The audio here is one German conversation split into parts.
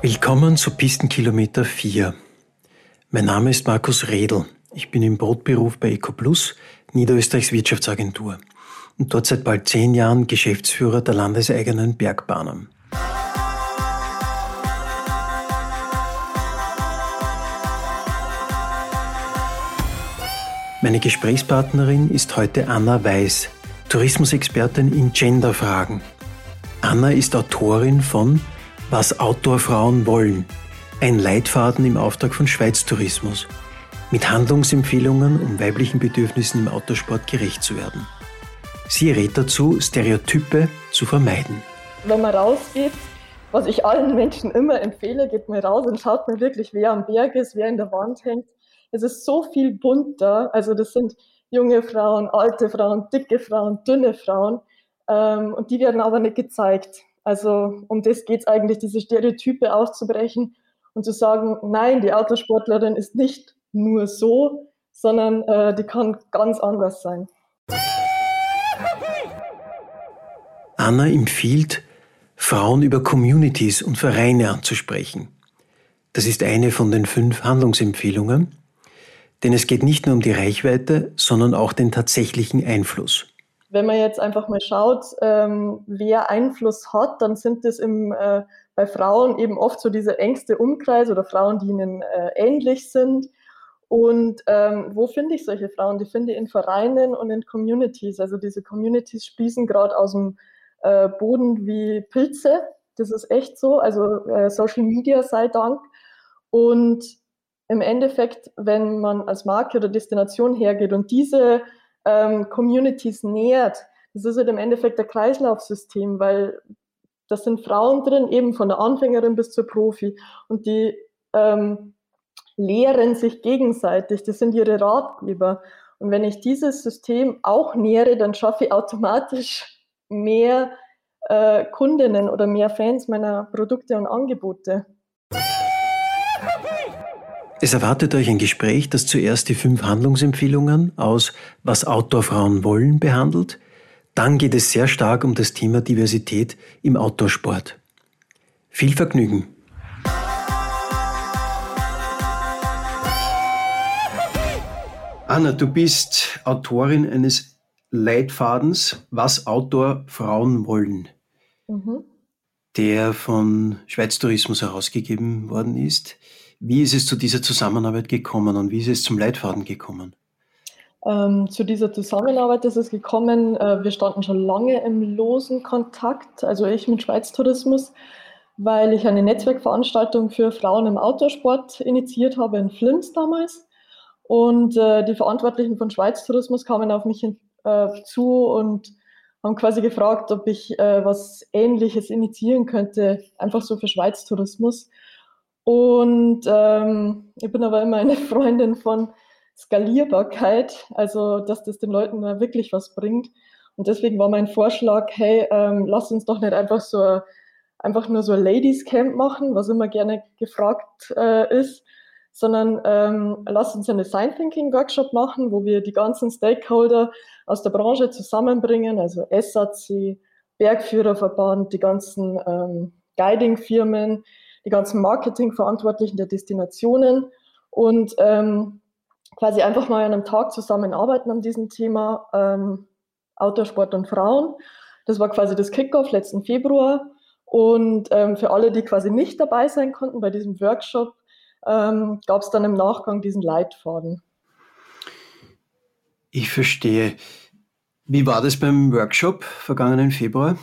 Willkommen zu Pistenkilometer 4. Mein Name ist Markus Redl. Ich bin im Brotberuf bei EcoPlus, Niederösterreichs Wirtschaftsagentur und dort seit bald zehn Jahren Geschäftsführer der landeseigenen Bergbahnen. Meine Gesprächspartnerin ist heute Anna Weiß, Tourismusexpertin in Genderfragen. Anna ist Autorin von Was Outdoor-Frauen wollen, ein Leitfaden im Auftrag von Schweiz Tourismus, mit Handlungsempfehlungen, um weiblichen Bedürfnissen im Autosport gerecht zu werden. Sie rät dazu, Stereotype zu vermeiden. Wenn man rausgeht, was ich allen Menschen immer empfehle, geht mal raus und schaut mal wirklich, wer am Berg ist, wer in der Wand hängt. Es ist so viel bunter. Also das sind junge Frauen, alte Frauen, dicke Frauen, dünne Frauen. Ähm, und die werden aber nicht gezeigt. Also um das geht es eigentlich, diese Stereotype auszubrechen und zu sagen, nein, die Autosportlerin ist nicht nur so, sondern äh, die kann ganz anders sein. Anna empfiehlt, Frauen über Communities und Vereine anzusprechen. Das ist eine von den fünf Handlungsempfehlungen, denn es geht nicht nur um die Reichweite, sondern auch den tatsächlichen Einfluss. Wenn man jetzt einfach mal schaut, ähm, wer Einfluss hat, dann sind es äh, bei Frauen eben oft so diese engste Umkreis oder Frauen, die ihnen äh, ähnlich sind. Und ähm, wo finde ich solche Frauen? Die finde ich in Vereinen und in Communities. Also diese Communities sprießen gerade aus dem äh, Boden wie Pilze. Das ist echt so. Also äh, Social Media sei Dank. Und im Endeffekt, wenn man als Marke oder Destination hergeht und diese ähm, Communities nähert, das ist halt im Endeffekt der Kreislaufsystem, weil das sind Frauen drin, eben von der Anfängerin bis zur Profi. Und die ähm, lehren sich gegenseitig, das sind ihre Ratgeber. Und wenn ich dieses System auch nähere, dann schaffe ich automatisch mehr äh, Kundinnen oder mehr Fans meiner Produkte und Angebote. Es erwartet euch ein Gespräch, das zuerst die fünf Handlungsempfehlungen aus Was Outdoor-Frauen wollen behandelt. Dann geht es sehr stark um das Thema Diversität im Outdoorsport. Viel Vergnügen! Anna, du bist Autorin eines Leitfadens, was Outdoor-Frauen wollen, mhm. der von Schweiz Tourismus herausgegeben worden ist. Wie ist es zu dieser Zusammenarbeit gekommen und wie ist es zum Leitfaden gekommen? Ähm, zu dieser Zusammenarbeit ist es gekommen, äh, wir standen schon lange im losen Kontakt, also ich mit Schweiz Tourismus, weil ich eine Netzwerkveranstaltung für Frauen im Autosport initiiert habe in Flims damals. Und äh, die Verantwortlichen von Schweiz Tourismus kamen auf mich hin, äh, zu und haben quasi gefragt, ob ich äh, was Ähnliches initiieren könnte, einfach so für Schweiz Tourismus. Und ähm, ich bin aber immer eine Freundin von Skalierbarkeit, also dass das den Leuten da wirklich was bringt. Und deswegen war mein Vorschlag, hey, ähm, lass uns doch nicht einfach so einfach nur so ein Ladies Camp machen, was immer gerne gefragt äh, ist, sondern ähm, lass uns einen Design Thinking Workshop machen, wo wir die ganzen Stakeholder aus der Branche zusammenbringen, also SAC, Bergführerverband, die ganzen ähm, Guiding-Firmen, die ganzen Marketingverantwortlichen der Destinationen und ähm, quasi einfach mal an einem Tag zusammenarbeiten an diesem Thema ähm, Autosport und Frauen. Das war quasi das Kickoff letzten Februar. Und ähm, für alle, die quasi nicht dabei sein konnten bei diesem Workshop, ähm, gab es dann im Nachgang diesen Leitfaden. Ich verstehe. Wie war das beim Workshop vergangenen Februar?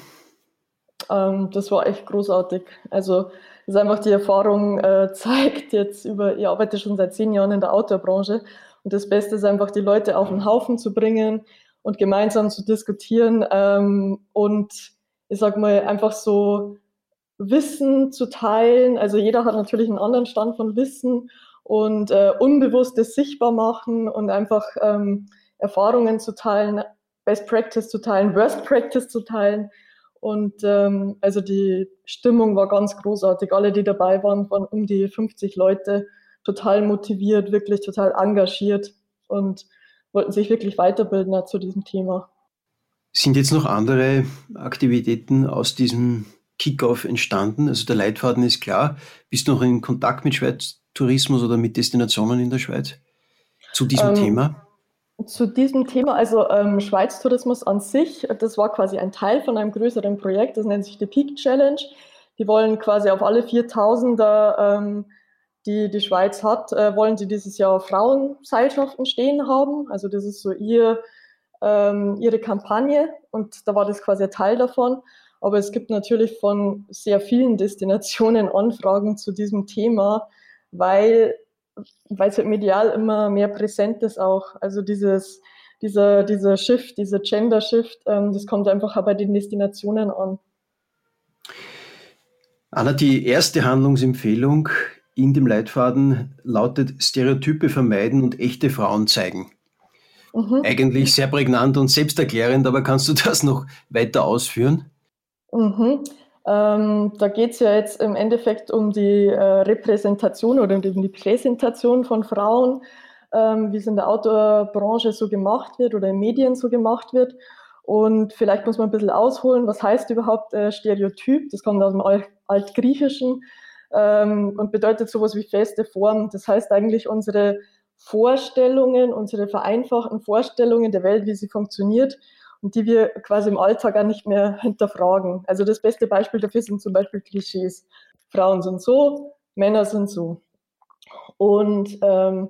Ähm, das war echt großartig. Also das ist einfach die Erfahrung äh, zeigt jetzt über, ich arbeite schon seit zehn Jahren in der Outdoor-Branche und das Beste ist einfach, die Leute auf den Haufen zu bringen und gemeinsam zu diskutieren ähm, und ich sag mal einfach so Wissen zu teilen. Also jeder hat natürlich einen anderen Stand von Wissen und äh, Unbewusstes sichtbar machen und einfach ähm, Erfahrungen zu teilen, Best Practice zu teilen, Worst Practice zu teilen. Und ähm, also die Stimmung war ganz großartig. Alle, die dabei waren, waren um die 50 Leute, total motiviert, wirklich total engagiert und wollten sich wirklich weiterbilden zu diesem Thema. Sind jetzt noch andere Aktivitäten aus diesem Kickoff entstanden? Also der Leitfaden ist klar. Bist du noch in Kontakt mit Schweiz Tourismus oder mit Destinationen in der Schweiz zu diesem ähm, Thema? Zu diesem Thema, also ähm, Schweiz Tourismus an sich, das war quasi ein Teil von einem größeren Projekt, das nennt sich die Peak Challenge. Die wollen quasi auf alle 4000er, ähm, die die Schweiz hat, äh, wollen sie dieses Jahr Frauenseilschaften stehen haben. Also das ist so ihr, ähm, ihre Kampagne und da war das quasi ein Teil davon. Aber es gibt natürlich von sehr vielen Destinationen Anfragen zu diesem Thema, weil weil es halt medial immer mehr präsent ist auch. Also dieses, dieser, dieser Shift, dieser Gender-Shift, ähm, das kommt einfach auch bei den Destinationen an. Anna, die erste Handlungsempfehlung in dem Leitfaden lautet Stereotype vermeiden und echte Frauen zeigen. Mhm. Eigentlich sehr prägnant und selbsterklärend, aber kannst du das noch weiter ausführen? Mhm. Ähm, da geht es ja jetzt im Endeffekt um die äh, Repräsentation oder um die Präsentation von Frauen, ähm, wie es in der Outdoor-Branche so gemacht wird oder in Medien so gemacht wird. Und vielleicht muss man ein bisschen ausholen, was heißt überhaupt äh, Stereotyp? Das kommt aus dem Alt Altgriechischen ähm, und bedeutet sowas wie feste Form. Das heißt eigentlich unsere Vorstellungen, unsere vereinfachten Vorstellungen der Welt, wie sie funktioniert, und die wir quasi im Alltag auch nicht mehr hinterfragen. Also das beste Beispiel dafür sind zum Beispiel Klischees. Frauen sind so, Männer sind so. Und ähm,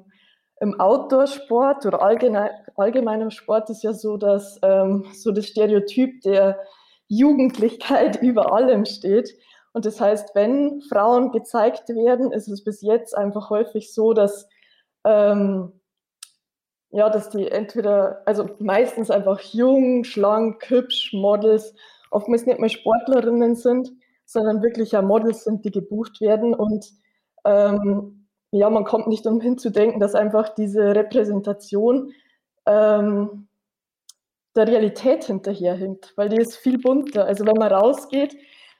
im Outdoor-Sport oder allgemein, allgemeinem Sport ist ja so, dass ähm, so das Stereotyp der Jugendlichkeit über allem steht. Und das heißt, wenn Frauen gezeigt werden, ist es bis jetzt einfach häufig so, dass ähm, ja, dass die entweder, also meistens einfach jung, schlank, hübsch, Models, oftmals nicht mehr Sportlerinnen sind, sondern wirklich ja Models sind, die gebucht werden. Und ähm, ja, man kommt nicht umhin zu denken, dass einfach diese Repräsentation ähm, der Realität hinterherhinkt, weil die ist viel bunter. Also wenn man rausgeht,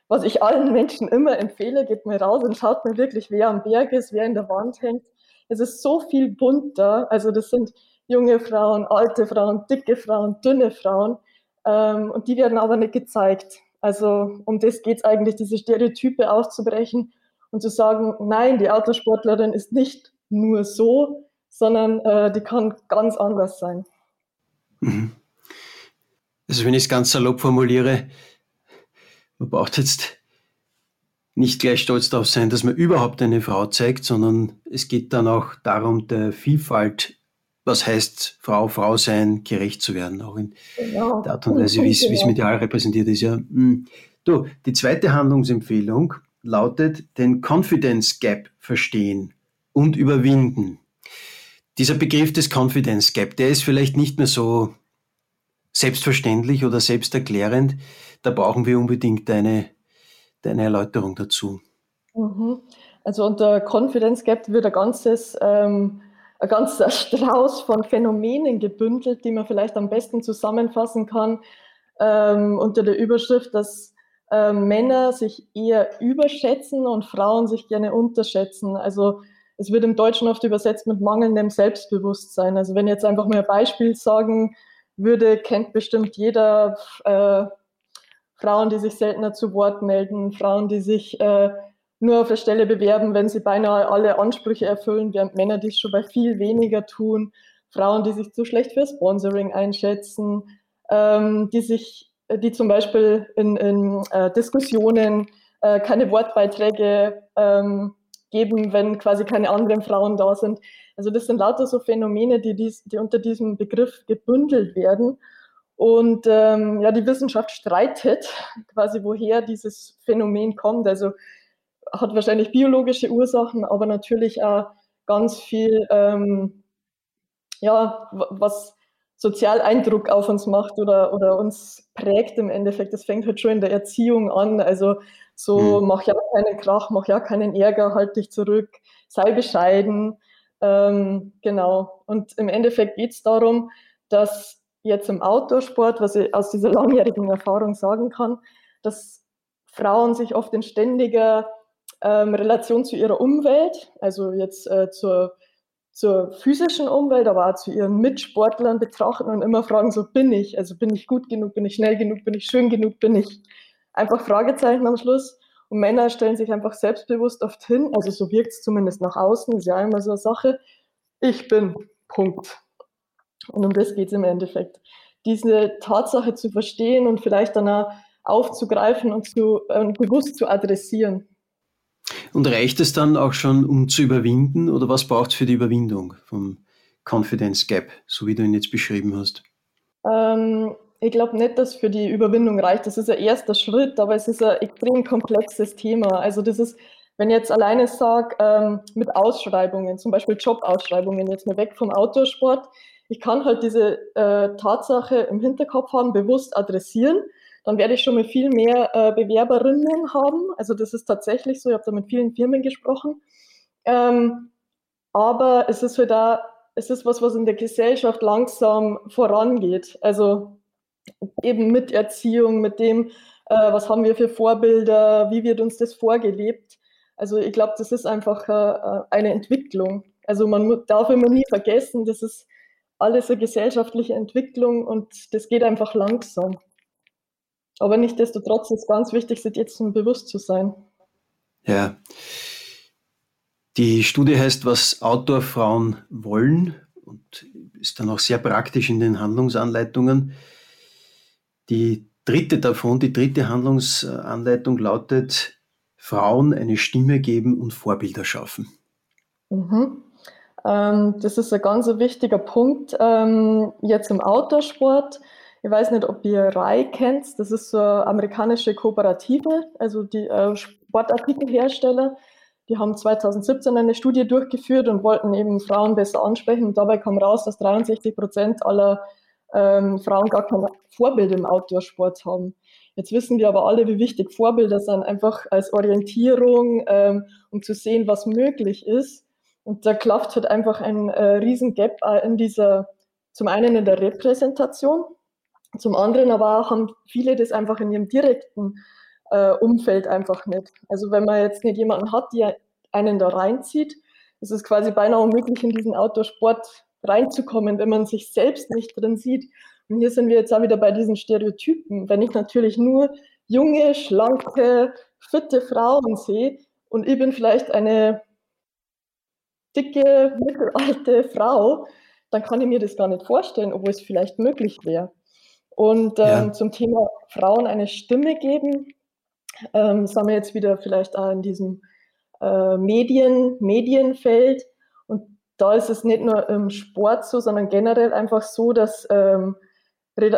was ich allen Menschen immer empfehle, geht mal raus und schaut mal wirklich, wer am Berg ist, wer in der Wand hängt. Es ist so viel bunter. Also das sind junge Frauen, alte Frauen, dicke Frauen, dünne Frauen. Ähm, und die werden aber nicht gezeigt. Also um das geht es eigentlich, diese Stereotype auszubrechen und zu sagen, nein, die Autosportlerin ist nicht nur so, sondern äh, die kann ganz anders sein. Mhm. Also wenn ich es ganz salopp formuliere, man braucht jetzt nicht gleich stolz darauf sein, dass man überhaupt eine Frau zeigt, sondern es geht dann auch darum, der Vielfalt was heißt Frau, Frau sein, gerecht zu werden, auch in genau. der Art und Weise, wie es genau. medial repräsentiert ist. Ja. Hm. Du, die zweite Handlungsempfehlung lautet, den Confidence Gap verstehen und überwinden. Dieser Begriff des Confidence Gap, der ist vielleicht nicht mehr so selbstverständlich oder selbsterklärend. Da brauchen wir unbedingt deine, deine Erläuterung dazu. Mhm. Also unter Confidence Gap wird ein ganzes ähm, ein ganzer Strauß von Phänomenen gebündelt, die man vielleicht am besten zusammenfassen kann ähm, unter der Überschrift, dass äh, Männer sich eher überschätzen und Frauen sich gerne unterschätzen. Also es wird im Deutschen oft übersetzt mit mangelndem Selbstbewusstsein. Also wenn ich jetzt einfach mal ein Beispiel sagen würde, kennt bestimmt jeder äh, Frauen, die sich seltener zu Wort melden, Frauen, die sich äh, nur auf der Stelle bewerben, wenn sie beinahe alle Ansprüche erfüllen, während Männer dies schon bei viel weniger tun. Frauen, die sich zu schlecht für Sponsoring einschätzen, ähm, die sich, die zum Beispiel in, in äh, Diskussionen äh, keine Wortbeiträge ähm, geben, wenn quasi keine anderen Frauen da sind. Also das sind lauter so Phänomene, die, dies, die unter diesem Begriff gebündelt werden. Und ähm, ja, die Wissenschaft streitet quasi, woher dieses Phänomen kommt. Also hat wahrscheinlich biologische Ursachen, aber natürlich auch ganz viel, ähm, ja, was sozial Eindruck auf uns macht oder, oder uns prägt im Endeffekt. Das fängt halt schon in der Erziehung an. Also so, mhm. mach ja keinen Krach, mach ja keinen Ärger, halt dich zurück, sei bescheiden. Ähm, genau. Und im Endeffekt geht es darum, dass jetzt im Outdoor-Sport, was ich aus dieser langjährigen Erfahrung sagen kann, dass Frauen sich oft in ständiger ähm, Relation zu ihrer Umwelt, also jetzt äh, zur, zur physischen Umwelt, aber auch zu ihren Mitsportlern betrachten und immer fragen, so bin ich, also bin ich gut genug, bin ich schnell genug, bin ich schön genug, bin ich einfach Fragezeichen am Schluss. Und Männer stellen sich einfach selbstbewusst oft hin, also so wirkt es zumindest nach außen, ist ja immer so eine Sache. Ich bin, Punkt. Und um das geht es im Endeffekt. Diese Tatsache zu verstehen und vielleicht dann auch aufzugreifen und zu, äh, bewusst zu adressieren. Und reicht es dann auch schon, um zu überwinden, oder was braucht es für die Überwindung vom Confidence Gap, so wie du ihn jetzt beschrieben hast? Ähm, ich glaube nicht, dass für die Überwindung reicht. Das ist ein erster Schritt, aber es ist ein extrem komplexes Thema. Also das ist, wenn ich jetzt alleine sage, ähm, mit Ausschreibungen, zum Beispiel Jobausschreibungen, jetzt mal weg vom Outdoor-Sport, ich kann halt diese äh, Tatsache im Hinterkopf haben, bewusst adressieren, dann werde ich schon mal viel mehr äh, Bewerberinnen haben. Also das ist tatsächlich so, ich habe da mit vielen Firmen gesprochen. Ähm, aber es ist halt da, es ist was, was in der Gesellschaft langsam vorangeht. Also eben mit Erziehung, mit dem, äh, was haben wir für Vorbilder, wie wird uns das vorgelebt. Also ich glaube, das ist einfach äh, eine Entwicklung. Also man darf immer nie vergessen, das ist alles eine gesellschaftliche Entwicklung und das geht einfach langsam. Aber nichtsdestotrotz ist es ganz wichtig, sich jetzt bewusst zu sein. Ja. Die Studie heißt, was Outdoor-Frauen wollen und ist dann auch sehr praktisch in den Handlungsanleitungen. Die dritte davon, die dritte Handlungsanleitung lautet, Frauen eine Stimme geben und Vorbilder schaffen. Mhm. Ähm, das ist ein ganz wichtiger Punkt ähm, jetzt im Outdoor-Sport. Ich weiß nicht, ob ihr RAI kennt. Das ist so eine amerikanische Kooperative, also die äh, Sportartikelhersteller. Die haben 2017 eine Studie durchgeführt und wollten eben Frauen besser ansprechen. Und dabei kam raus, dass 63 Prozent aller ähm, Frauen gar kein Vorbild im Outdoor-Sport haben. Jetzt wissen wir aber alle, wie wichtig Vorbilder sind, einfach als Orientierung, ähm, um zu sehen, was möglich ist. Und da klafft halt einfach ein äh, riesen Gap äh, in dieser, zum einen in der Repräsentation, zum anderen aber auch haben viele das einfach in ihrem direkten äh, Umfeld einfach nicht. Also wenn man jetzt nicht jemanden hat, der einen da reinzieht, ist es quasi beinahe unmöglich, in diesen Outdoor-Sport reinzukommen, wenn man sich selbst nicht drin sieht. Und hier sind wir jetzt auch wieder bei diesen Stereotypen. Wenn ich natürlich nur junge, schlanke, fitte Frauen sehe und ich bin vielleicht eine dicke, mittelalte Frau, dann kann ich mir das gar nicht vorstellen, obwohl es vielleicht möglich wäre. Und ähm, ja. zum Thema Frauen eine Stimme geben, ähm, sind wir jetzt wieder vielleicht auch in diesem äh, Medien, Medienfeld. Und da ist es nicht nur im Sport so, sondern generell einfach so, dass, ähm,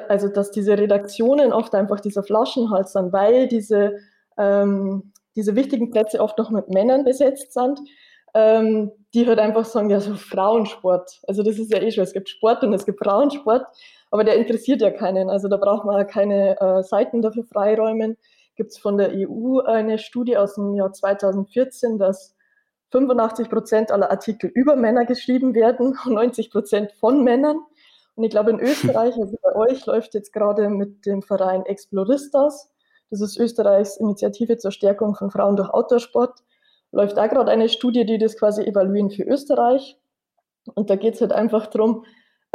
also dass diese Redaktionen oft einfach dieser Flaschenhals sind, weil diese, ähm, diese wichtigen Plätze oft noch mit Männern besetzt sind, ähm, die halt einfach sagen, ja, so Frauensport. Also das ist ja eh schon, es gibt Sport und es gibt Frauensport aber der interessiert ja keinen. Also da braucht man keine äh, Seiten dafür freiräumen. Gibt es von der EU eine Studie aus dem Jahr 2014, dass 85 Prozent aller Artikel über Männer geschrieben werden und 90 Prozent von Männern. Und ich glaube, in Österreich, also bei euch, läuft jetzt gerade mit dem Verein Exploristas, das ist Österreichs Initiative zur Stärkung von Frauen durch Outdoorsport, läuft da gerade eine Studie, die das quasi evaluieren für Österreich. Und da geht es halt einfach darum,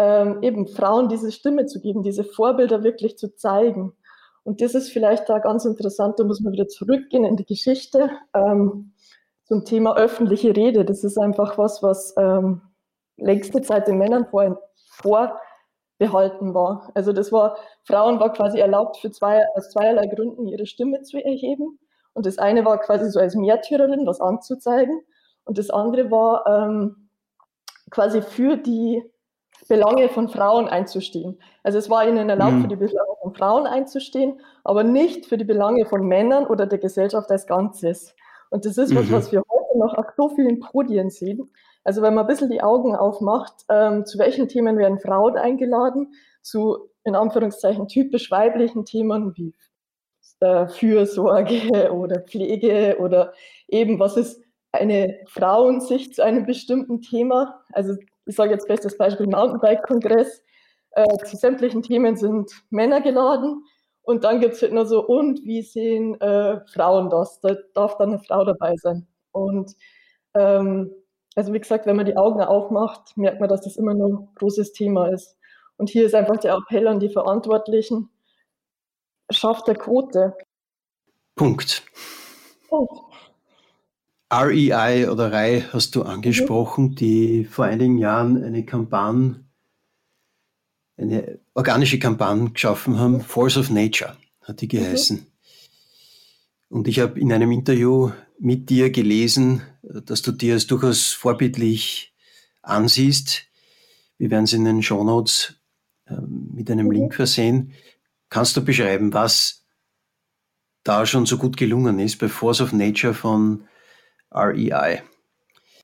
ähm, eben Frauen diese Stimme zu geben, diese Vorbilder wirklich zu zeigen. Und das ist vielleicht da ganz interessant, da muss man wieder zurückgehen in die Geschichte ähm, zum Thema öffentliche Rede. Das ist einfach was, was ähm, längste Zeit den Männern vor, vorbehalten war. Also das war, Frauen war quasi erlaubt, für zwei, aus zweierlei Gründen ihre Stimme zu erheben. Und das eine war quasi so als Märtyrerin was anzuzeigen. Und das andere war ähm, quasi für die Belange von Frauen einzustehen. Also es war ihnen erlaubt, mhm. für die Belange von Frauen einzustehen, aber nicht für die Belange von Männern oder der Gesellschaft als Ganzes. Und das ist was, mhm. was wir heute noch auf so vielen Podien sehen. Also wenn man ein bisschen die Augen aufmacht, ähm, zu welchen Themen werden Frauen eingeladen? Zu, in Anführungszeichen, typisch weiblichen Themen wie äh, Fürsorge oder Pflege oder eben, was ist eine Frauensicht zu einem bestimmten Thema? Also ich sage jetzt bestes Beispiel Mountainbike-Kongress, äh, zu sämtlichen Themen sind Männer geladen und dann gibt es halt nur so, und wie sehen äh, Frauen das? Da darf dann eine Frau dabei sein. Und ähm, also wie gesagt, wenn man die Augen aufmacht, merkt man, dass das immer nur ein großes Thema ist. Und hier ist einfach der Appell an die Verantwortlichen, schafft der Quote. Punkt. Punkt. REI oder REI hast du angesprochen, mhm. die vor einigen Jahren eine Kampagne, eine organische Kampagne geschaffen haben, Force of Nature hat die geheißen. Mhm. Und ich habe in einem Interview mit dir gelesen, dass du dir als durchaus vorbildlich ansiehst. Wir werden es in den Show Notes äh, mit einem mhm. Link versehen. Kannst du beschreiben, was da schon so gut gelungen ist bei Force of Nature von REI?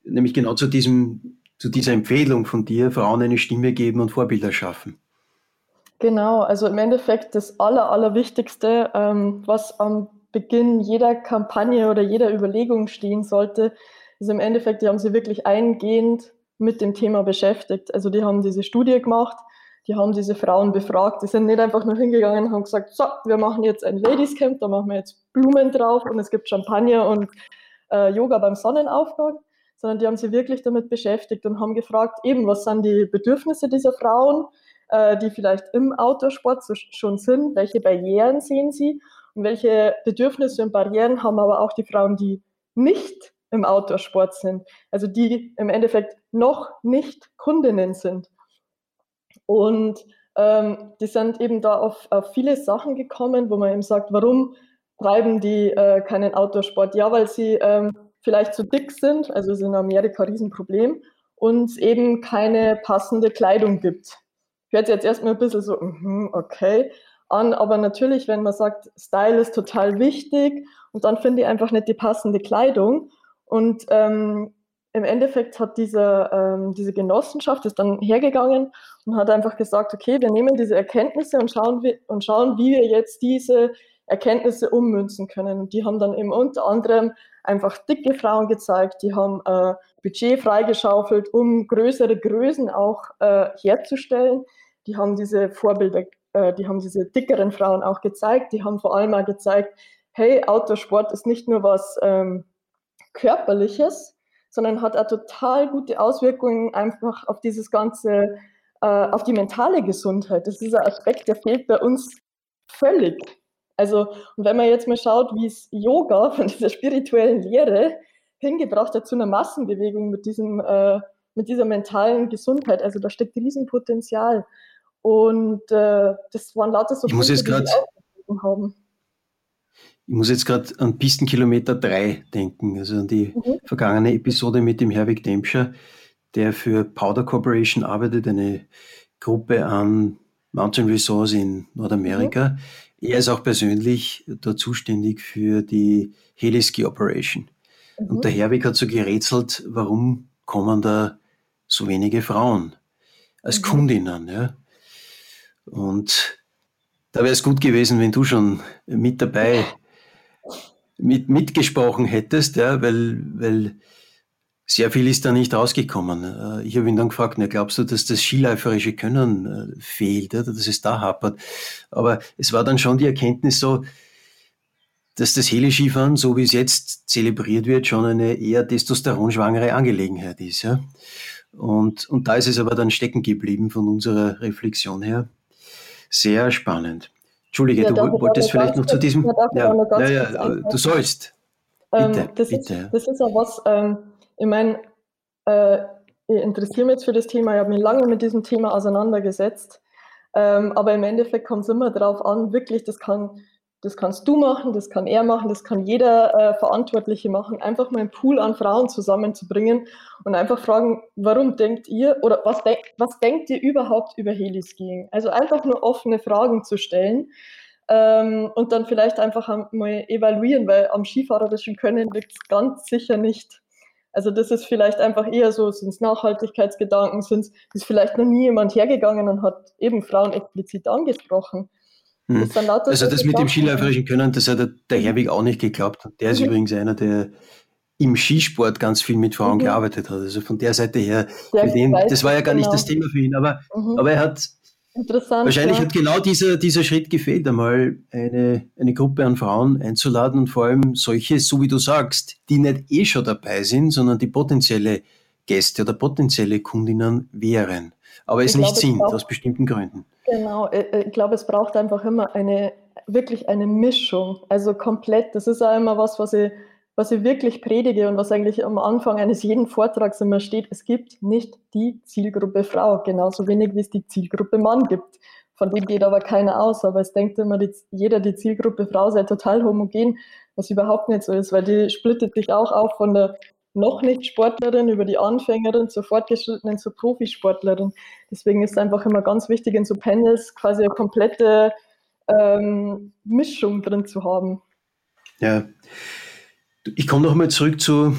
Nämlich genau zu diesem, zu dieser Empfehlung von dir, Frauen eine Stimme geben und Vorbilder schaffen. Genau, also im Endeffekt das Aller, Allerwichtigste, ähm, was am Beginn jeder Kampagne oder jeder Überlegung stehen sollte, ist im Endeffekt, die haben sie wirklich eingehend mit dem Thema beschäftigt. Also die haben diese Studie gemacht, die haben diese Frauen befragt, die sind nicht einfach nur hingegangen und haben gesagt, so, wir machen jetzt ein Ladies Camp, da machen wir jetzt Blumen drauf und es gibt Champagner und äh, Yoga beim Sonnenaufgang, sondern die haben sich wirklich damit beschäftigt und haben gefragt, eben, was sind die Bedürfnisse dieser Frauen, äh, die vielleicht im Autosport so schon sind, welche Barrieren sehen sie? Und welche Bedürfnisse und Barrieren haben aber auch die Frauen, die nicht im Outdoor-Sport sind, also die im Endeffekt noch nicht Kundinnen sind. Und ähm, die sind eben da auf, auf, viele Sachen gekommen, wo man eben sagt, warum treiben die äh, keinen Outdoor-Sport? Ja, weil sie ähm, vielleicht zu dick sind, also ist in Amerika ein Riesenproblem, und es eben keine passende Kleidung gibt. Hört jetzt erstmal ein bisschen so, mm, okay, an. Aber natürlich, wenn man sagt, Style ist total wichtig und dann finde ich einfach nicht die passende Kleidung. Und ähm, im Endeffekt hat diese, ähm, diese Genossenschaft ist dann hergegangen und hat einfach gesagt, okay, wir nehmen diese Erkenntnisse und schauen, wie, und schauen, wie wir jetzt diese Erkenntnisse ummünzen können. Und die haben dann eben unter anderem einfach dicke Frauen gezeigt, die haben äh, Budget freigeschaufelt, um größere Größen auch äh, herzustellen. Die haben diese Vorbilder äh, die haben diese dickeren Frauen auch gezeigt. Die haben vor allem auch gezeigt, hey, Autosport ist nicht nur was ähm, Körperliches, sondern hat auch total gute Auswirkungen einfach auf dieses ganze, äh, auf die mentale Gesundheit. Das ist ein Aspekt, der fehlt bei uns völlig. Also, und wenn man jetzt mal schaut, wie es Yoga von dieser spirituellen Lehre hingebracht hat zu einer Massenbewegung mit diesem, äh, mit dieser mentalen Gesundheit, also da steckt Riesenpotenzial. Und äh, das waren lauter so ich muss jetzt grad, haben. Ich muss jetzt gerade an Pistenkilometer 3 denken, also an die mhm. vergangene Episode mit dem Herwig Dempscher, der für Powder Corporation arbeitet, eine Gruppe an Mountain Resource in Nordamerika. Mhm. Er ist auch persönlich dort zuständig für die Heliski Operation. Mhm. Und der Herwig hat so gerätselt, warum kommen da so wenige Frauen als mhm. Kundinnen. Ja? Und da wäre es gut gewesen, wenn du schon mit dabei mit, mitgesprochen hättest, ja, weil, weil sehr viel ist da nicht rausgekommen. Äh, ich habe ihn dann gefragt, na, glaubst du, dass das skiläuferische Können äh, fehlt, oder dass es da hapert? Aber es war dann schon die Erkenntnis so, dass das Heli-Skifahren, so wie es jetzt zelebriert wird, schon eine eher testosteronschwangere Angelegenheit ist. Ja? Und, und da ist es aber dann stecken geblieben von unserer Reflexion her. Sehr spannend. Entschuldige, ja, du wolltest vielleicht noch zu diesem. Ja, ja, ja, du sollst. Bitte, ähm, das, bitte. Ist, das ist auch was, ähm, ich meine, äh, ich interessiere mich jetzt für das Thema, ich habe mich lange mit diesem Thema auseinandergesetzt. Ähm, aber im Endeffekt kommt es immer darauf an, wirklich, das kann das kannst du machen, das kann er machen, das kann jeder äh, Verantwortliche machen. Einfach mal einen Pool an Frauen zusammenzubringen und einfach fragen, warum denkt ihr oder was, de was denkt ihr überhaupt über Heliskiing? Also einfach nur offene Fragen zu stellen ähm, und dann vielleicht einfach mal evaluieren, weil am skifahrerischen Können liegt es ganz sicher nicht. Also das ist vielleicht einfach eher so, sind es Nachhaltigkeitsgedanken, sind es, ist vielleicht noch nie jemand hergegangen und hat eben Frauen explizit angesprochen. Hm. also das mit dem skiläuferischen Können, das hat der Herwig auch nicht geglaubt. Der ist mhm. übrigens einer, der im Skisport ganz viel mit Frauen mhm. gearbeitet hat. Also von der Seite her, den, das war ja gar genau. nicht das Thema für ihn, aber, mhm. aber er hat wahrscheinlich ja. hat genau dieser, dieser Schritt gefehlt, einmal eine, eine Gruppe an Frauen einzuladen und vor allem solche, so wie du sagst, die nicht eh schon dabei sind, sondern die potenzielle Gäste oder potenzielle Kundinnen wären, aber es ich nicht glaube, sind, braucht, aus bestimmten Gründen. Genau, äh, äh, ich glaube, es braucht einfach immer eine, wirklich eine Mischung, also komplett. Das ist auch immer was, was ich, was ich wirklich predige und was eigentlich am Anfang eines jeden Vortrags immer steht. Es gibt nicht die Zielgruppe Frau, genauso wenig wie es die Zielgruppe Mann gibt. Von dem geht aber keiner aus, aber es denkt immer die, jeder, die Zielgruppe Frau sei total homogen, was überhaupt nicht so ist, weil die splittet sich auch auf von der noch nicht Sportlerin über die Anfängerin zur fortgeschrittenen zur Profisportlerin. Deswegen ist es einfach immer ganz wichtig, in so Panels quasi eine komplette ähm, Mischung drin zu haben. Ja, ich komme noch mal zurück zu,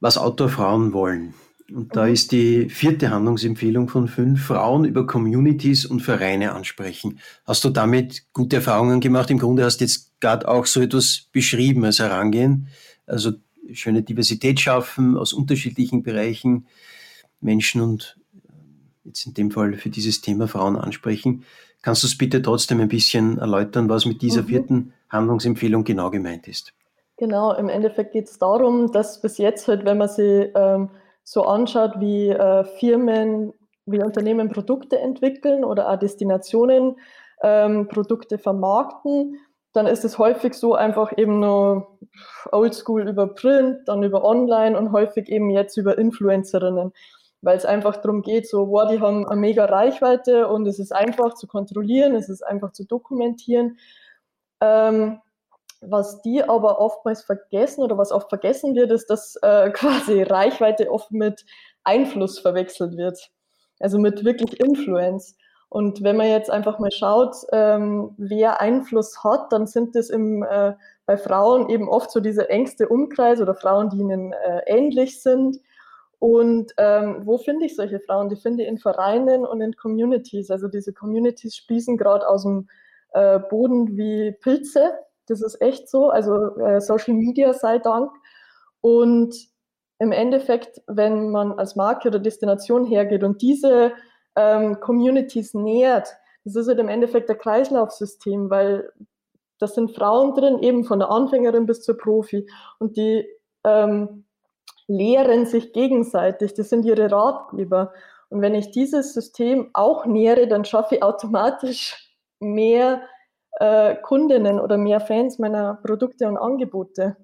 was Outdoor-Frauen wollen. Und da mhm. ist die vierte Handlungsempfehlung von fünf Frauen über Communities und Vereine ansprechen. Hast du damit gute Erfahrungen gemacht? Im Grunde hast du jetzt gerade auch so etwas beschrieben als Herangehen. Also schöne Diversität schaffen aus unterschiedlichen Bereichen, Menschen und äh, jetzt in dem Fall für dieses Thema Frauen ansprechen. Kannst du es bitte trotzdem ein bisschen erläutern, was mit dieser mhm. vierten Handlungsempfehlung genau gemeint ist? Genau, im Endeffekt geht es darum, dass bis jetzt halt, wenn man sie ähm, so anschaut, wie äh, Firmen, wie Unternehmen Produkte entwickeln oder auch Destinationen ähm, Produkte vermarkten, dann ist es häufig so einfach eben nur oldschool über Print, dann über Online und häufig eben jetzt über Influencerinnen, weil es einfach darum geht, so, wow, die haben eine mega Reichweite und es ist einfach zu kontrollieren, es ist einfach zu dokumentieren. Ähm, was die aber oftmals vergessen oder was oft vergessen wird, ist, dass äh, quasi Reichweite oft mit Einfluss verwechselt wird. Also mit wirklich Influence. Und wenn man jetzt einfach mal schaut, ähm, wer Einfluss hat, dann sind es im, äh, bei Frauen eben oft so diese engste Umkreis oder Frauen, die ihnen äh, ähnlich sind. Und ähm, wo finde ich solche Frauen? Die finde ich in Vereinen und in Communities. Also diese Communities sprießen gerade aus dem äh, Boden wie Pilze. Das ist echt so. Also äh, Social Media sei Dank. Und im Endeffekt, wenn man als Marke oder Destination hergeht und diese ähm, Communities nähert. Das ist halt im Endeffekt ein Kreislaufsystem, weil das sind Frauen drin, eben von der Anfängerin bis zur Profi. Und die ähm, lehren sich gegenseitig. Das sind ihre Ratgeber. Und wenn ich dieses System auch nähere, dann schaffe ich automatisch mehr äh, Kundinnen oder mehr Fans meiner Produkte und Angebote.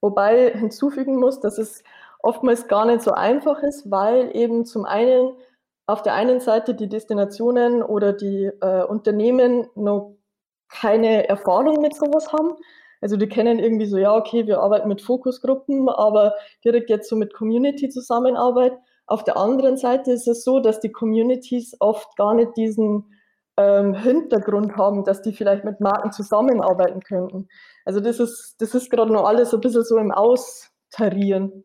Wobei hinzufügen muss, dass es oftmals gar nicht so einfach ist, weil eben zum einen auf der einen Seite die Destinationen oder die äh, Unternehmen noch keine Erfahrung mit sowas haben. Also die kennen irgendwie so, ja, okay, wir arbeiten mit Fokusgruppen, aber direkt jetzt so mit Community-Zusammenarbeit. Auf der anderen Seite ist es so, dass die Communities oft gar nicht diesen ähm, Hintergrund haben, dass die vielleicht mit Marken zusammenarbeiten könnten. Also das ist, das ist gerade noch alles ein bisschen so im Austarieren.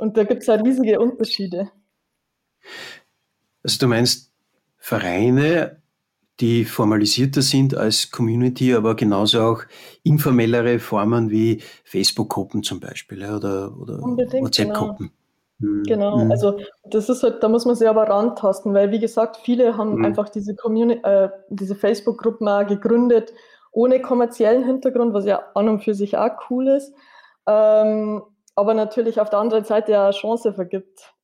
Und da gibt es ja riesige Unterschiede. Also du meinst Vereine, die formalisierter sind als Community, aber genauso auch informellere Formen wie Facebook-Gruppen zum Beispiel oder, oder WhatsApp-Gruppen. Genau. Genau, mhm. also das ist halt, da muss man sich aber rantasten, weil wie gesagt, viele haben mhm. einfach diese Community, äh, diese Facebook-Gruppen auch gegründet ohne kommerziellen Hintergrund, was ja an und für sich auch cool ist. Ähm, aber natürlich auf der anderen Seite ja eine Chance vergibt.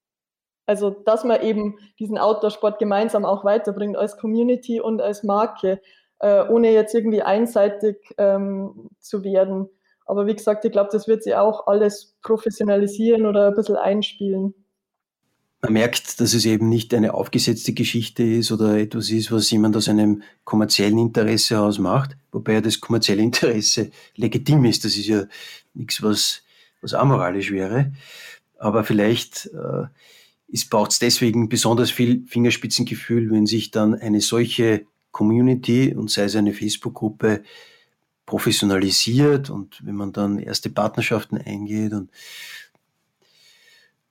Also, dass man eben diesen Outdoor-Sport gemeinsam auch weiterbringt als Community und als Marke, äh, ohne jetzt irgendwie einseitig ähm, zu werden. Aber wie gesagt, ich glaube, das wird sich auch alles professionalisieren oder ein bisschen einspielen. Man merkt, dass es eben nicht eine aufgesetzte Geschichte ist oder etwas ist, was jemand aus einem kommerziellen Interesse aus macht, wobei ja das kommerzielle Interesse legitim ist. Das ist ja nichts, was was amoralisch wäre. Aber vielleicht äh, braucht es deswegen besonders viel Fingerspitzengefühl, wenn sich dann eine solche Community und sei es eine Facebook-Gruppe professionalisiert und wenn man dann erste Partnerschaften eingeht und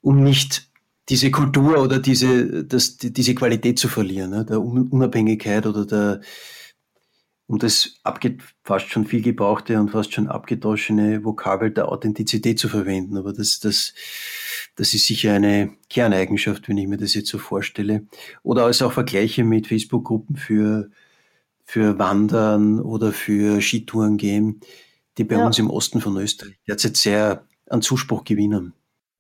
um nicht diese Kultur oder diese, das, diese Qualität zu verlieren, ne, der Unabhängigkeit oder der, um das fast schon viel gebrauchte und fast schon abgedroschene Vokabel der Authentizität zu verwenden. Aber das, das, das ist sicher eine Kerneigenschaft, wenn ich mir das jetzt so vorstelle. Oder als auch Vergleiche mit Facebook-Gruppen für, für Wandern oder für Skitouren gehen, die bei ja. uns im Osten von Österreich derzeit sehr an Zuspruch gewinnen.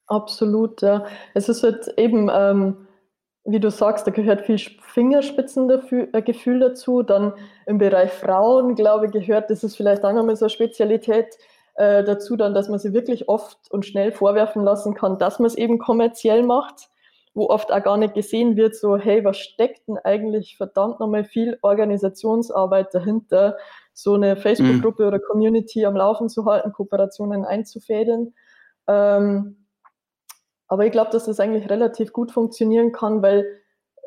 Absolut, ja. Es ist halt eben, ähm, wie du sagst, da gehört viel Fingerspitzengefühl äh, dazu. Dann im Bereich Frauen, glaube ich, gehört, das ist vielleicht auch nochmal so eine Spezialität äh, dazu, dann, dass man sie wirklich oft und schnell vorwerfen lassen kann, dass man es eben kommerziell macht, wo oft auch gar nicht gesehen wird, so, hey, was steckt denn eigentlich verdammt nochmal viel Organisationsarbeit dahinter, so eine Facebook-Gruppe mhm. oder Community am Laufen zu halten, Kooperationen einzufädeln. Ähm, aber ich glaube, dass das eigentlich relativ gut funktionieren kann, weil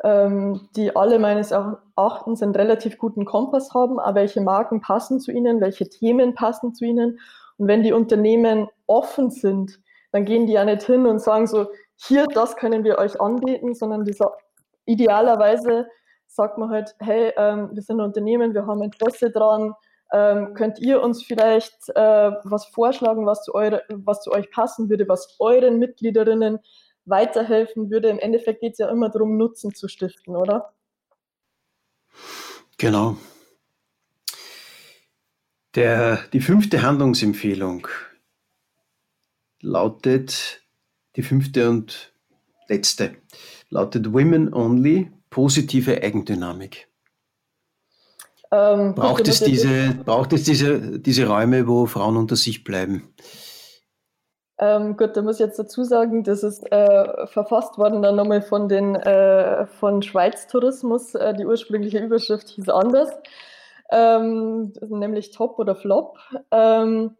ähm, die alle meines Erachtens einen relativ guten Kompass haben, aber welche Marken passen zu ihnen, welche Themen passen zu ihnen. Und wenn die Unternehmen offen sind, dann gehen die ja nicht hin und sagen so, hier, das können wir euch anbieten, sondern dieser, idealerweise sagt man halt, hey, ähm, wir sind ein Unternehmen, wir haben Interesse dran, ähm, könnt ihr uns vielleicht äh, was vorschlagen, was zu, eure, was zu euch passen würde, was euren Mitgliederinnen weiterhelfen würde? Im Endeffekt geht es ja immer darum, Nutzen zu stiften, oder? Genau. Der, die fünfte Handlungsempfehlung lautet, die fünfte und letzte, lautet Women Only, positive Eigendynamik. Ähm, braucht, es diese, braucht es diese, diese Räume, wo Frauen unter sich bleiben? Ähm, gut, da muss ich jetzt dazu sagen, das ist äh, verfasst worden dann nochmal von den äh, von Schweiz Tourismus. Äh, die ursprüngliche Überschrift hieß anders, ähm, nämlich Top oder Flop. Ähm,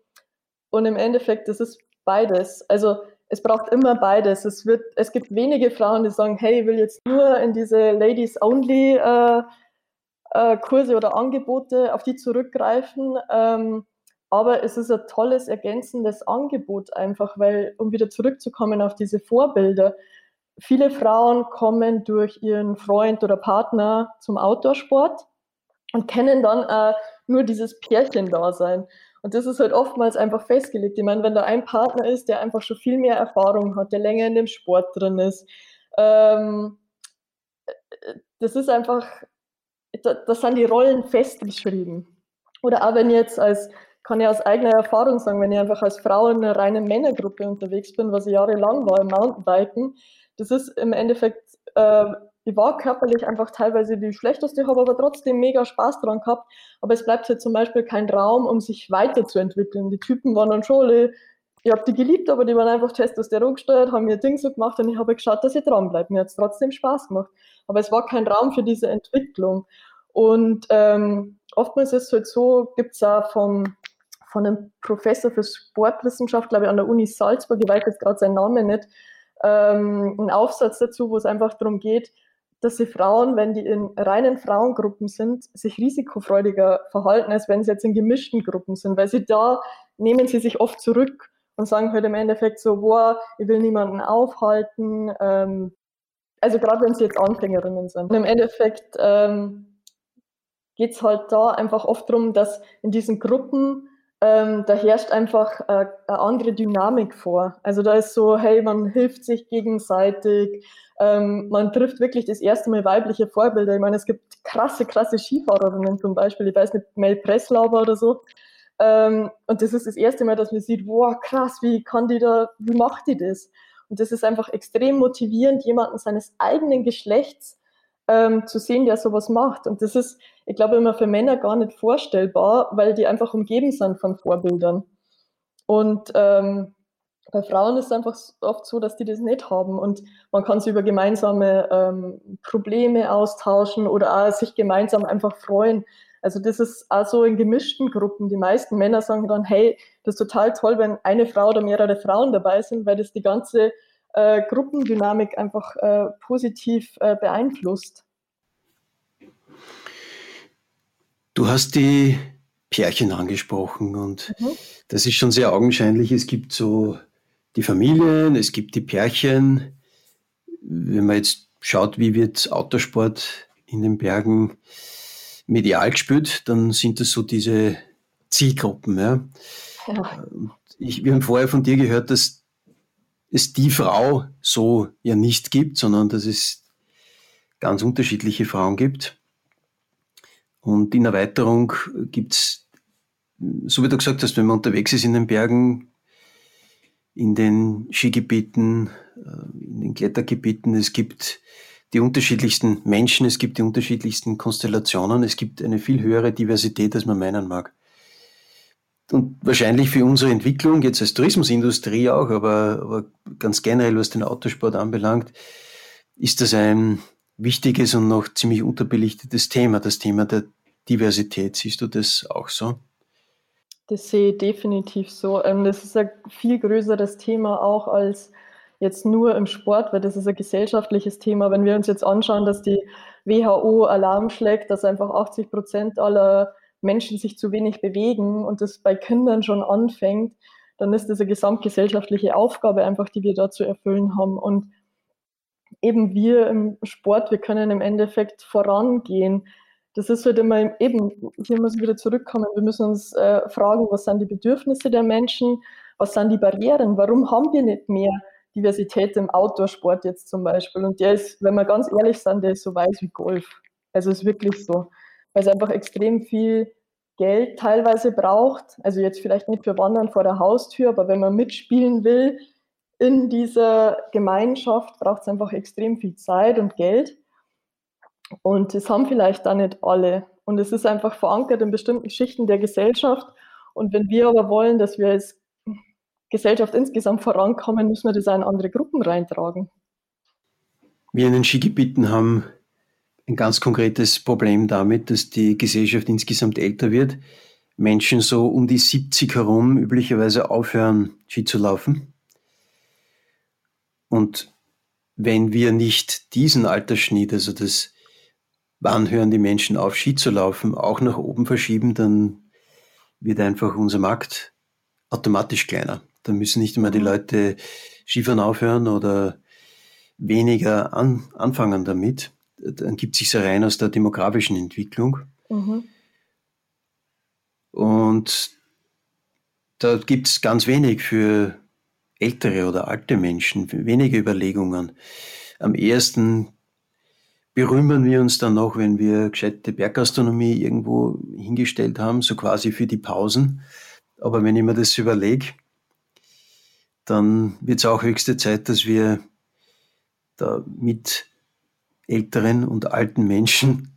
und im Endeffekt, das ist beides. Also es braucht immer beides. Es wird, es gibt wenige Frauen, die sagen, hey, ich will jetzt nur in diese Ladies Only äh, äh, Kurse oder Angebote, auf die zurückgreifen. Ähm, aber es ist ein tolles ergänzendes Angebot einfach, weil, um wieder zurückzukommen auf diese Vorbilder, viele Frauen kommen durch ihren Freund oder Partner zum Outdoorsport und kennen dann äh, nur dieses Pärchen-Dasein. Und das ist halt oftmals einfach festgelegt. Ich meine, wenn da ein Partner ist, der einfach schon viel mehr Erfahrung hat, der länger in dem Sport drin ist, ähm, äh, das ist einfach da, das sind die Rollen festgeschrieben. Oder auch wenn jetzt als, kann ich aus eigener Erfahrung sagen, wenn ich einfach als Frau in einer reinen Männergruppe unterwegs bin, was ich jahrelang war im Mountainbiken, das ist im Endeffekt, äh, ich war körperlich einfach teilweise die schlechteste, habe aber trotzdem mega Spaß dran gehabt. Aber es bleibt halt zum Beispiel kein Raum, um sich weiterzuentwickeln. Die Typen waren dann schon alle ich habe die geliebt, aber die waren einfach Testosteron gesteuert, haben mir Ding so gemacht und ich habe geschaut, dass ich dranbleibe. Mir hat es trotzdem Spaß gemacht. Aber es war kein Raum für diese Entwicklung. Und ähm, oftmals ist es halt so, gibt es auch vom, von einem Professor für Sportwissenschaft, glaube ich, an der Uni Salzburg, ich weiß jetzt gerade seinen Namen nicht, ähm, einen Aufsatz dazu, wo es einfach darum geht, dass sie Frauen, wenn die in reinen Frauengruppen sind, sich risikofreudiger verhalten, als wenn sie jetzt in gemischten Gruppen sind, weil sie da nehmen sie sich oft zurück und sagen halt im Endeffekt so, boah, ich will niemanden aufhalten. Ähm, also gerade wenn sie jetzt Anfängerinnen sind. Und im Endeffekt ähm, geht es halt da einfach oft darum, dass in diesen Gruppen ähm, da herrscht einfach äh, eine andere Dynamik vor. Also da ist so, hey, man hilft sich gegenseitig, ähm, man trifft wirklich das erste Mal weibliche Vorbilder. Ich meine, es gibt krasse, krasse Skifahrerinnen zum Beispiel, ich weiß nicht, Mel Presslauber oder so, ähm, und das ist das erste Mal, dass man sieht, wow, krass, wie kann die da, wie macht die das? Und das ist einfach extrem motivierend, jemanden seines eigenen Geschlechts ähm, zu sehen, der sowas macht. Und das ist, ich glaube, immer für Männer gar nicht vorstellbar, weil die einfach umgeben sind von Vorbildern. Und ähm, bei Frauen ist es einfach oft so, dass die das nicht haben und man kann sich über gemeinsame ähm, Probleme austauschen oder auch sich gemeinsam einfach freuen. Also das ist also in gemischten Gruppen. Die meisten Männer sagen dann, hey, das ist total toll, wenn eine Frau oder mehrere Frauen dabei sind, weil das die ganze äh, Gruppendynamik einfach äh, positiv äh, beeinflusst. Du hast die Pärchen angesprochen und mhm. das ist schon sehr augenscheinlich. Es gibt so die Familien, es gibt die Pärchen. Wenn man jetzt schaut, wie wird Autosport in den Bergen medial gespürt, dann sind das so diese Zielgruppen. Ja. ja. Ich, wir haben vorher von dir gehört, dass es die Frau so ja nicht gibt, sondern dass es ganz unterschiedliche Frauen gibt. Und in Erweiterung gibt es, so wie du gesagt hast, wenn man unterwegs ist in den Bergen, in den Skigebieten, äh, in den Klettergebieten. Es gibt die unterschiedlichsten Menschen, es gibt die unterschiedlichsten Konstellationen, es gibt eine viel höhere Diversität, als man meinen mag. Und wahrscheinlich für unsere Entwicklung, jetzt als Tourismusindustrie auch, aber, aber ganz generell, was den Autosport anbelangt, ist das ein wichtiges und noch ziemlich unterbelichtetes Thema, das Thema der Diversität. Siehst du das auch so? Das sehe ich definitiv so. Ähm, das ist ein viel größeres Thema auch als jetzt nur im Sport, weil das ist ein gesellschaftliches Thema. Wenn wir uns jetzt anschauen, dass die WHO Alarm schlägt, dass einfach 80 Prozent aller Menschen sich zu wenig bewegen und das bei Kindern schon anfängt, dann ist das eine gesamtgesellschaftliche Aufgabe einfach, die wir da zu erfüllen haben. Und eben wir im Sport, wir können im Endeffekt vorangehen das ist halt immer eben, hier muss ich wieder zurückkommen, wir müssen uns äh, fragen, was sind die Bedürfnisse der Menschen, was sind die Barrieren, warum haben wir nicht mehr Diversität im Outdoor-Sport jetzt zum Beispiel? Und der ist, wenn wir ganz ehrlich sind, der ist so weiß wie Golf. Also ist wirklich so, weil es einfach extrem viel Geld teilweise braucht. Also jetzt vielleicht nicht für Wandern vor der Haustür, aber wenn man mitspielen will in dieser Gemeinschaft, braucht es einfach extrem viel Zeit und Geld. Und das haben vielleicht da nicht alle. Und es ist einfach verankert in bestimmten Schichten der Gesellschaft. Und wenn wir aber wollen, dass wir als Gesellschaft insgesamt vorankommen, müssen wir das in andere Gruppen reintragen. Wir in den Skigebieten haben ein ganz konkretes Problem damit, dass die Gesellschaft insgesamt älter wird. Menschen so um die 70 herum üblicherweise aufhören, Ski zu laufen. Und wenn wir nicht diesen Altersschnitt, also das wann hören die Menschen auf, Ski zu laufen, auch nach oben verschieben, dann wird einfach unser Markt automatisch kleiner. Dann müssen nicht immer die mhm. Leute Skifahren aufhören oder weniger an, anfangen damit. Dann gibt es sich rein aus der demografischen Entwicklung. Mhm. Und da gibt es ganz wenig für ältere oder alte Menschen, wenige Überlegungen. Am ehesten berühmen wir uns dann noch, wenn wir gescheite Berggastronomie irgendwo hingestellt haben, so quasi für die Pausen. Aber wenn ich mir das überlege, dann wird es auch höchste Zeit, dass wir da mit älteren und alten Menschen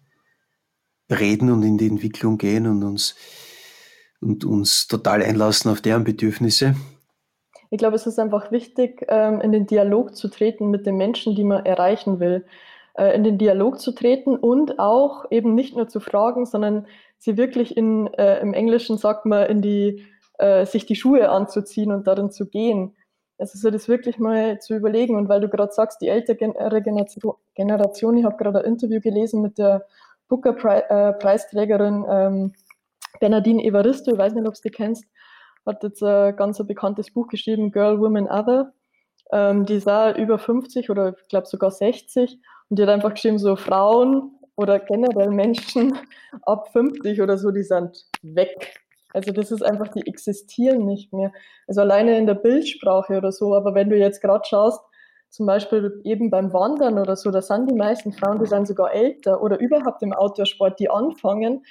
reden und in die Entwicklung gehen und uns, und uns total einlassen auf deren Bedürfnisse. Ich glaube, es ist einfach wichtig, ähm, in den Dialog zu treten mit den Menschen, die man erreichen will. Äh, in den Dialog zu treten und auch eben nicht nur zu fragen, sondern sie wirklich in, äh, im Englischen sagt man, in die, äh, sich die Schuhe anzuziehen und darin zu gehen. Also so das wirklich mal zu überlegen. Und weil du gerade sagst, die ältere Generation, ich habe gerade ein Interview gelesen mit der Booker-Preisträgerin äh, ähm, Bernadine Evaristo, ich weiß nicht, ob du die kennst, hat jetzt ein ganz bekanntes Buch geschrieben, Girl, Woman, Other. Ähm, die ist auch über 50 oder ich glaube sogar 60 und die hat einfach geschrieben, so Frauen oder generell Menschen ab 50 oder so, die sind weg. Also das ist einfach, die existieren nicht mehr. Also alleine in der Bildsprache oder so, aber wenn du jetzt gerade schaust, zum Beispiel eben beim Wandern oder so, da sind die meisten Frauen, die sind sogar älter oder überhaupt im Outdoor-Sport, die anfangen,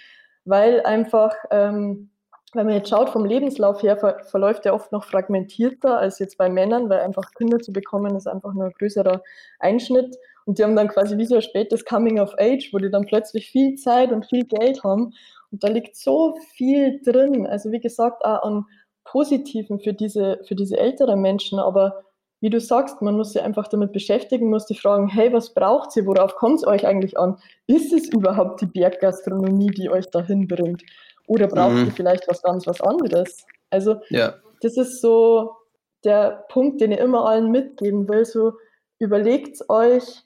weil einfach, ähm, wenn man jetzt schaut, vom Lebenslauf her ver verläuft der oft noch fragmentierter als jetzt bei Männern, weil einfach Kinder zu bekommen ist einfach nur ein größerer Einschnitt. Und die haben dann quasi wie so ein spätes Coming of Age, wo die dann plötzlich viel Zeit und viel Geld haben. Und da liegt so viel drin. Also wie gesagt, auch an Positiven für diese, für diese älteren Menschen. Aber wie du sagst, man muss sich einfach damit beschäftigen, muss die fragen, hey, was braucht sie? Worauf kommt es euch eigentlich an? Ist es überhaupt die Berggastronomie, die euch dahin bringt? Oder braucht mhm. ihr vielleicht was ganz was anderes? Also ja. das ist so der Punkt, den ich immer allen mitgeben will. So überlegt euch,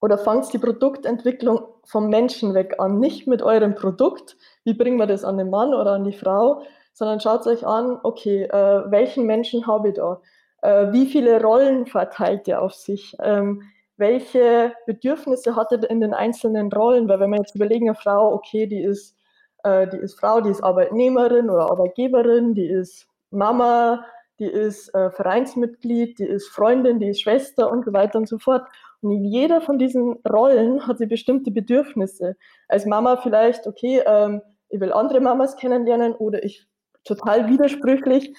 oder fangt die Produktentwicklung vom Menschen weg an, nicht mit eurem Produkt, wie bringen wir das an den Mann oder an die Frau, sondern schaut euch an, okay, äh, welchen Menschen habe ich da? Äh, wie viele Rollen verteilt er auf sich? Ähm, welche Bedürfnisse hat er in den einzelnen Rollen? Weil wenn wir jetzt überlegen, eine Frau, okay, die ist, äh, die ist Frau, die ist Arbeitnehmerin oder Arbeitgeberin, die ist Mama, die ist äh, Vereinsmitglied, die ist Freundin, die ist Schwester und so weiter und so fort. Und in jeder von diesen Rollen hat sie bestimmte Bedürfnisse. Als Mama vielleicht, okay, ähm, ich will andere Mamas kennenlernen oder ich total widersprüchlich.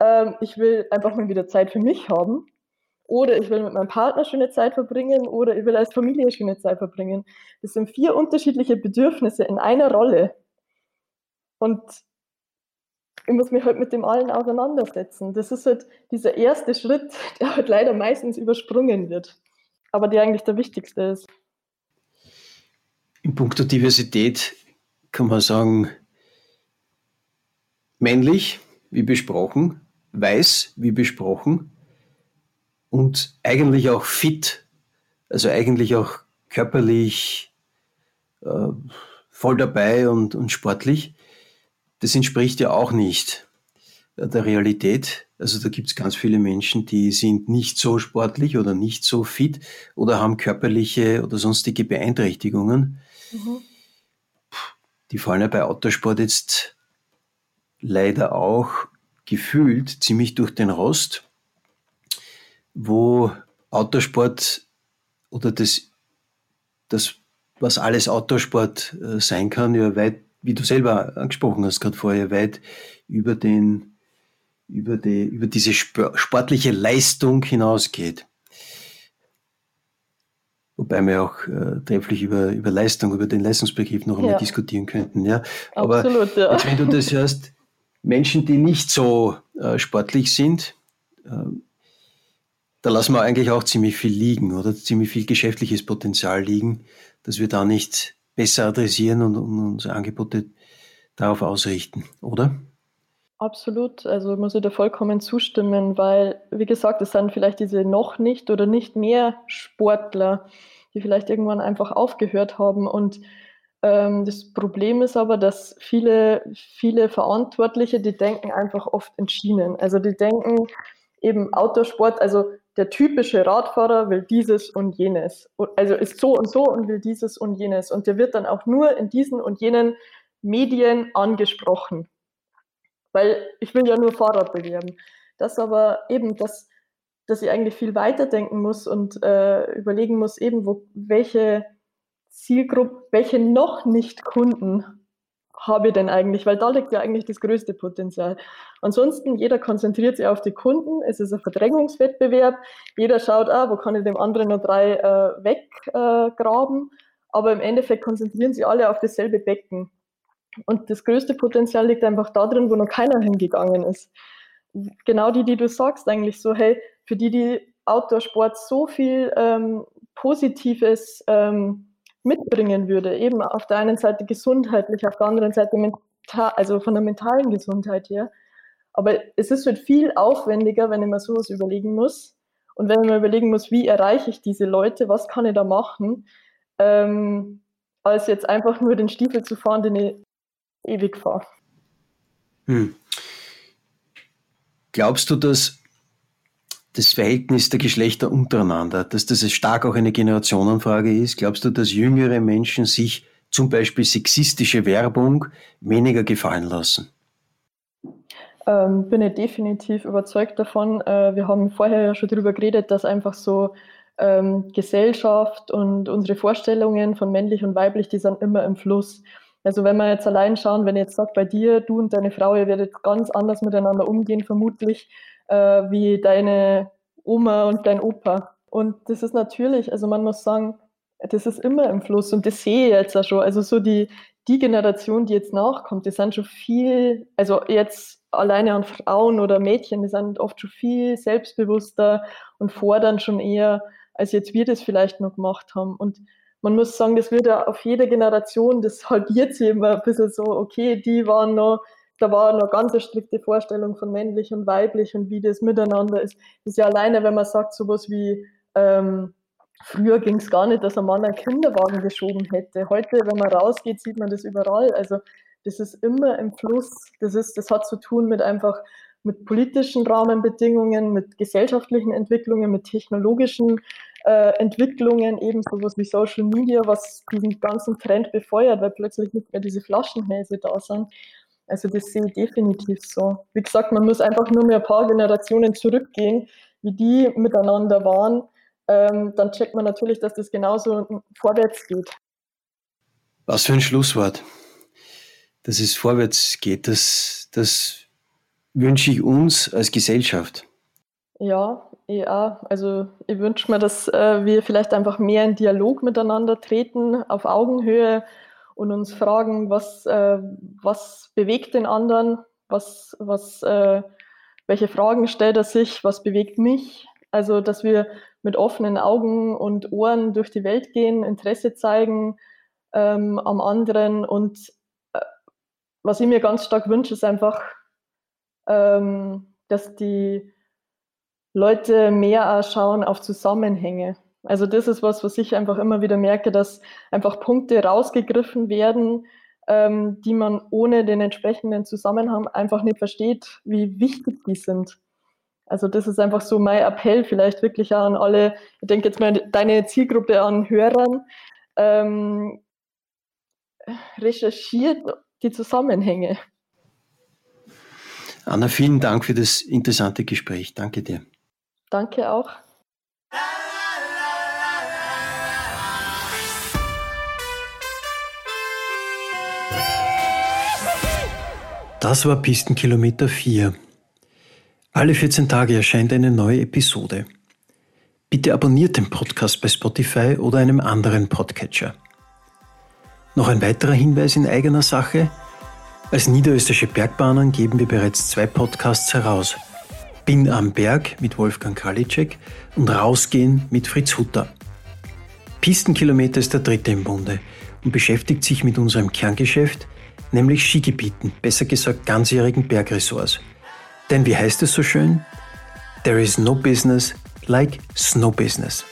ähm, ich will einfach mal wieder Zeit für mich haben oder ich will mit meinem Partner schöne Zeit verbringen oder ich will als Familie schöne Zeit verbringen. Das sind vier unterschiedliche Bedürfnisse in einer Rolle. Und ich muss mich halt mit dem allen auseinandersetzen. Das ist halt dieser erste Schritt, der halt leider meistens übersprungen wird, aber der eigentlich der wichtigste ist. In puncto Diversität kann man sagen, männlich, wie besprochen, weiß, wie besprochen und eigentlich auch fit, also eigentlich auch körperlich äh, voll dabei und, und sportlich. Das entspricht ja auch nicht der Realität. Also da gibt es ganz viele Menschen, die sind nicht so sportlich oder nicht so fit oder haben körperliche oder sonstige Beeinträchtigungen. Mhm. Die fallen ja bei Autosport jetzt leider auch gefühlt ziemlich durch den Rost, wo Autosport oder das, das was alles Autosport äh, sein kann, ja weit, wie du selber angesprochen hast gerade vorher, weit über den, über die, über diese sportliche Leistung hinausgeht. Wobei wir auch äh, trefflich über, über Leistung, über den Leistungsbegriff noch einmal ja. diskutieren könnten. Ja. Aber Absolut, ja. Jetzt, wenn du das hörst, Menschen, die nicht so äh, sportlich sind, äh, da lassen wir eigentlich auch ziemlich viel liegen oder ziemlich viel geschäftliches Potenzial liegen, dass wir da nicht besser adressieren und, und unsere Angebote darauf ausrichten, oder? Absolut, also muss ich da vollkommen zustimmen, weil, wie gesagt, es sind vielleicht diese noch nicht oder nicht mehr Sportler, die vielleicht irgendwann einfach aufgehört haben und ähm, das Problem ist aber, dass viele, viele Verantwortliche, die denken einfach oft in Schienen. Also die denken eben Autosport, also der typische Radfahrer will dieses und jenes. Also ist so und so und will dieses und jenes. Und der wird dann auch nur in diesen und jenen Medien angesprochen. Weil ich will ja nur Fahrrad bewerben. Das aber eben, dass, dass ich eigentlich viel weiter denken muss und äh, überlegen muss, eben, wo, welche Zielgruppe, welche noch nicht Kunden habe ich denn eigentlich? Weil da liegt ja eigentlich das größte Potenzial. Ansonsten, jeder konzentriert sich auf die Kunden. Es ist ein Verdrängungswettbewerb. Jeder schaut, ah, wo kann ich dem anderen nur drei äh, weggraben. Äh, Aber im Endeffekt konzentrieren sich alle auf dasselbe Becken. Und das größte Potenzial liegt einfach da drin, wo noch keiner hingegangen ist. Genau die, die du sagst, eigentlich so, hey, für die, die Outdoor-Sport so viel ähm, Positives ähm, mitbringen würde. Eben auf der einen Seite gesundheitlich, auf der anderen Seite mental, also von der mentalen Gesundheit her. Aber es ist halt viel aufwendiger, wenn ich mir sowas überlegen muss. Und wenn ich mir überlegen muss, wie erreiche ich diese Leute, was kann ich da machen, ähm, als jetzt einfach nur den Stiefel zu fahren, den ich ewig fahre. Hm. Glaubst du, dass das Verhältnis der Geschlechter untereinander, dass das stark auch eine Generationenfrage ist? Glaubst du, dass jüngere Menschen sich zum Beispiel sexistische Werbung weniger gefallen lassen? Ähm, bin ich definitiv überzeugt davon. Äh, wir haben vorher ja schon darüber geredet, dass einfach so ähm, Gesellschaft und unsere Vorstellungen von männlich und weiblich, die sind immer im Fluss. Also wenn wir jetzt allein schauen, wenn ich jetzt sagt, bei dir, du und deine Frau, ihr werdet ganz anders miteinander umgehen, vermutlich, äh, wie deine Oma und dein Opa. Und das ist natürlich, also man muss sagen, das ist immer im Fluss und das sehe ich jetzt auch schon. Also so die, die Generation, die jetzt nachkommt, die sind schon viel, also jetzt alleine an Frauen oder Mädchen, die sind oft schon viel selbstbewusster und fordern schon eher, als jetzt wir das vielleicht noch gemacht haben. Und man muss sagen, das wird ja auf jeder Generation, das halbiert sich immer ein bisschen so, okay, die waren noch da war noch ganz eine strikte Vorstellung von männlich und weiblich und wie das miteinander ist. Das ist ja alleine, wenn man sagt, sowas wie, ähm, früher ging es gar nicht, dass ein Mann einen Kinderwagen geschoben hätte. Heute, wenn man rausgeht, sieht man das überall. Also das ist immer im Fluss. Das, ist, das hat zu tun mit einfach mit politischen Rahmenbedingungen, mit gesellschaftlichen Entwicklungen, mit technologischen äh, Entwicklungen, eben sowas wie Social Media, was diesen ganzen Trend befeuert, weil plötzlich nicht mehr diese Flaschenhälse da sind. Also das sehe ich definitiv so. Wie gesagt, man muss einfach nur mehr ein paar Generationen zurückgehen, wie die miteinander waren. Ähm, dann checkt man natürlich, dass das genauso vorwärts geht. Was für ein Schlusswort, dass es vorwärts geht, dass, dass wünsche ich uns als Gesellschaft? Ja, auch. Also ich wünsche mir, dass äh, wir vielleicht einfach mehr in Dialog miteinander treten, auf Augenhöhe und uns fragen, was, äh, was bewegt den anderen, was, was, äh, welche Fragen stellt er sich, was bewegt mich. Also dass wir mit offenen Augen und Ohren durch die Welt gehen, Interesse zeigen ähm, am anderen und äh, was ich mir ganz stark wünsche, ist einfach, ähm, dass die Leute mehr schauen auf Zusammenhänge. Also das ist was, was ich einfach immer wieder merke, dass einfach Punkte rausgegriffen werden, ähm, die man ohne den entsprechenden Zusammenhang einfach nicht versteht, wie wichtig die sind. Also das ist einfach so mein Appell vielleicht wirklich an alle, ich denke jetzt mal deine Zielgruppe an Hörern, ähm, recherchiert die Zusammenhänge. Anna, vielen Dank für das interessante Gespräch. Danke dir. Danke auch. Das war Pistenkilometer 4. Alle 14 Tage erscheint eine neue Episode. Bitte abonniert den Podcast bei Spotify oder einem anderen Podcatcher. Noch ein weiterer Hinweis in eigener Sache. Als niederösterreichische Bergbahnen geben wir bereits zwei Podcasts heraus. Bin am Berg mit Wolfgang Kalitschek und Rausgehen mit Fritz Hutter. Pistenkilometer ist der dritte im Bunde und beschäftigt sich mit unserem Kerngeschäft, nämlich Skigebieten, besser gesagt ganzjährigen Bergressorts. Denn wie heißt es so schön? There is no business like snow business.